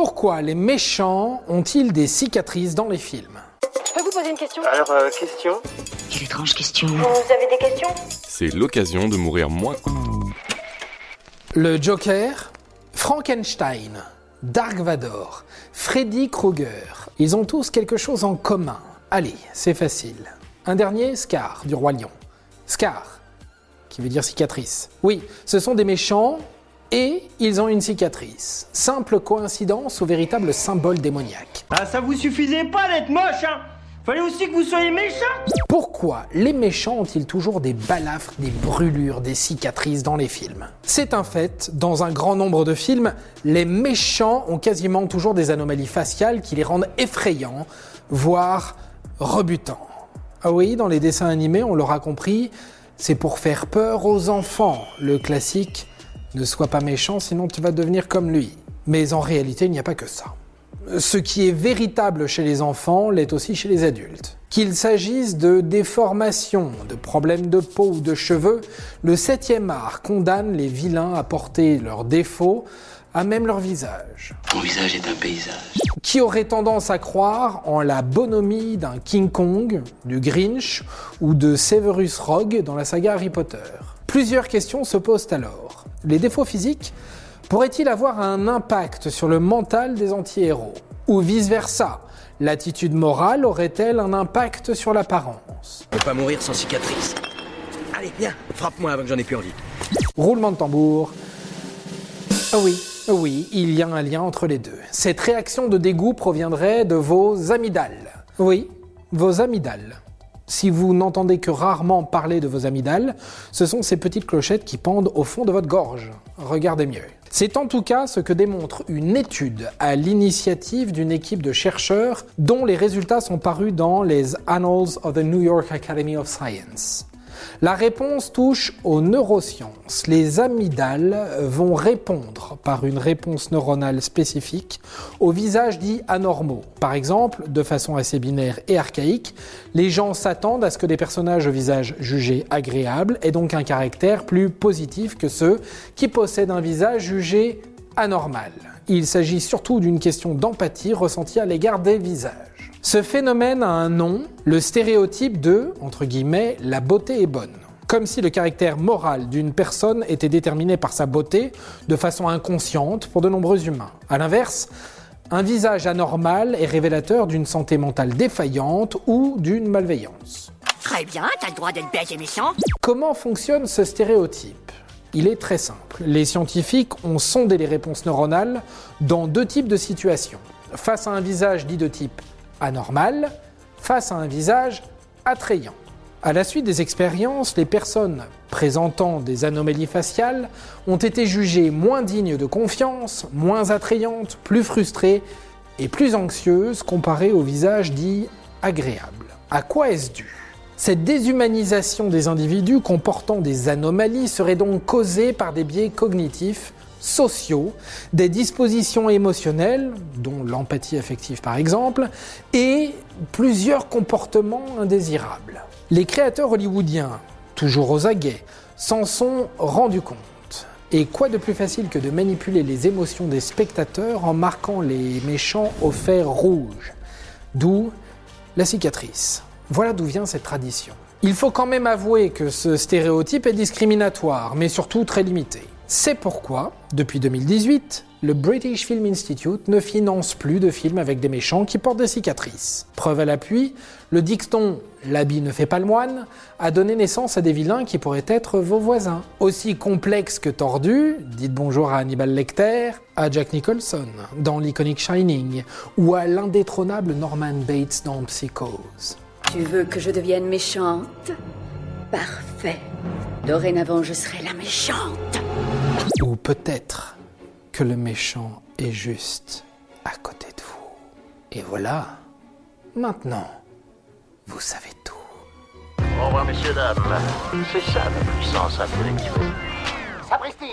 Pourquoi les méchants ont-ils des cicatrices dans les films? Je peux vous poser une question? Alors, euh, question? Quelle étrange question. Vous avez des questions? C'est l'occasion de mourir moins. Le Joker, Frankenstein, Dark Vador, Freddy Krueger, ils ont tous quelque chose en commun. Allez, c'est facile. Un dernier, Scar, du Roi Lion. Scar, qui veut dire cicatrice. Oui, ce sont des méchants et ils ont une cicatrice. Simple coïncidence ou véritable symbole démoniaque. Ah, ça vous suffisait pas d'être moche, hein Fallait aussi que vous soyez méchant Pourquoi les méchants ont-ils toujours des balafres, des brûlures, des cicatrices dans les films? C'est un fait, dans un grand nombre de films, les méchants ont quasiment toujours des anomalies faciales qui les rendent effrayants, voire rebutants. Ah oui, dans les dessins animés, on l'aura compris, c'est pour faire peur aux enfants, le classique ne sois pas méchant sinon tu vas devenir comme lui. Mais en réalité, il n'y a pas que ça. Ce qui est véritable chez les enfants l'est aussi chez les adultes. Qu'il s'agisse de déformations, de problèmes de peau ou de cheveux, le septième art condamne les vilains à porter leurs défauts à même leur visage. Ton visage est un paysage. Qui aurait tendance à croire en la bonhomie d'un King Kong, du Grinch ou de Severus Rogue dans la saga Harry Potter? Plusieurs questions se posent alors. Les défauts physiques pourraient-ils avoir un impact sur le mental des anti-héros Ou vice-versa? L'attitude morale aurait-elle un impact sur l'apparence? On peut pas mourir sans cicatrice. Allez, viens, frappe-moi avant que j'en ai plus envie. Roulement de tambour. Ah oui, ah oui, il y a un lien entre les deux. Cette réaction de dégoût proviendrait de vos amygdales. Oui, vos amygdales. Si vous n'entendez que rarement parler de vos amygdales, ce sont ces petites clochettes qui pendent au fond de votre gorge. Regardez mieux. C'est en tout cas ce que démontre une étude à l'initiative d'une équipe de chercheurs dont les résultats sont parus dans les Annals of the New York Academy of Science. La réponse touche aux neurosciences. Les amygdales vont répondre par une réponse neuronale spécifique aux visages dits anormaux. Par exemple, de façon assez binaire et archaïque, les gens s'attendent à ce que des personnages au visage jugé agréable aient donc un caractère plus positif que ceux qui possèdent un visage jugé anormal. Il s'agit surtout d'une question d'empathie ressentie à l'égard des visages. Ce phénomène a un nom, le stéréotype de, entre guillemets, la beauté est bonne. Comme si le caractère moral d'une personne était déterminé par sa beauté de façon inconsciente pour de nombreux humains. A l'inverse, un visage anormal est révélateur d'une santé mentale défaillante ou d'une malveillance. Très bien, t'as le droit d'être bête et méchant. Comment fonctionne ce stéréotype? Il est très simple. Les scientifiques ont sondé les réponses neuronales dans deux types de situations. Face à un visage dit de type anormal face à un visage attrayant. À la suite des expériences, les personnes présentant des anomalies faciales ont été jugées moins dignes de confiance, moins attrayantes, plus frustrées et plus anxieuses comparées au visage dit agréable. À quoi est-ce dû? Cette déshumanisation des individus comportant des anomalies serait donc causée par des biais cognitifs sociaux, des dispositions émotionnelles, dont l'empathie affective par exemple, et plusieurs comportements indésirables. Les créateurs hollywoodiens, toujours aux aguets, s'en sont rendus compte. Et quoi de plus facile que de manipuler les émotions des spectateurs en marquant les méchants au fer rouge? D'où la cicatrice. Voilà d'où vient cette tradition. Il faut quand même avouer que ce stéréotype est discriminatoire, mais surtout très limité. C'est pourquoi, depuis 2018, le British Film Institute ne finance plus de films avec des méchants qui portent des cicatrices. Preuve à l'appui, le dicton L'habit ne fait pas le moine a donné naissance à des vilains qui pourraient être vos voisins. Aussi complexes que tordus, dites bonjour à Hannibal Lecter, à Jack Nicholson dans l'iconique Shining, ou à l'indétrônable Norman Bates dans Psychose. Tu veux que je devienne méchante Parfait. Dorénavant, je serai la méchante. Ou peut-être que le méchant est juste à côté de vous. Et voilà, maintenant, vous savez tout. Au revoir, messieurs, dames. C'est ça la puissance intellectuelle. Sapristi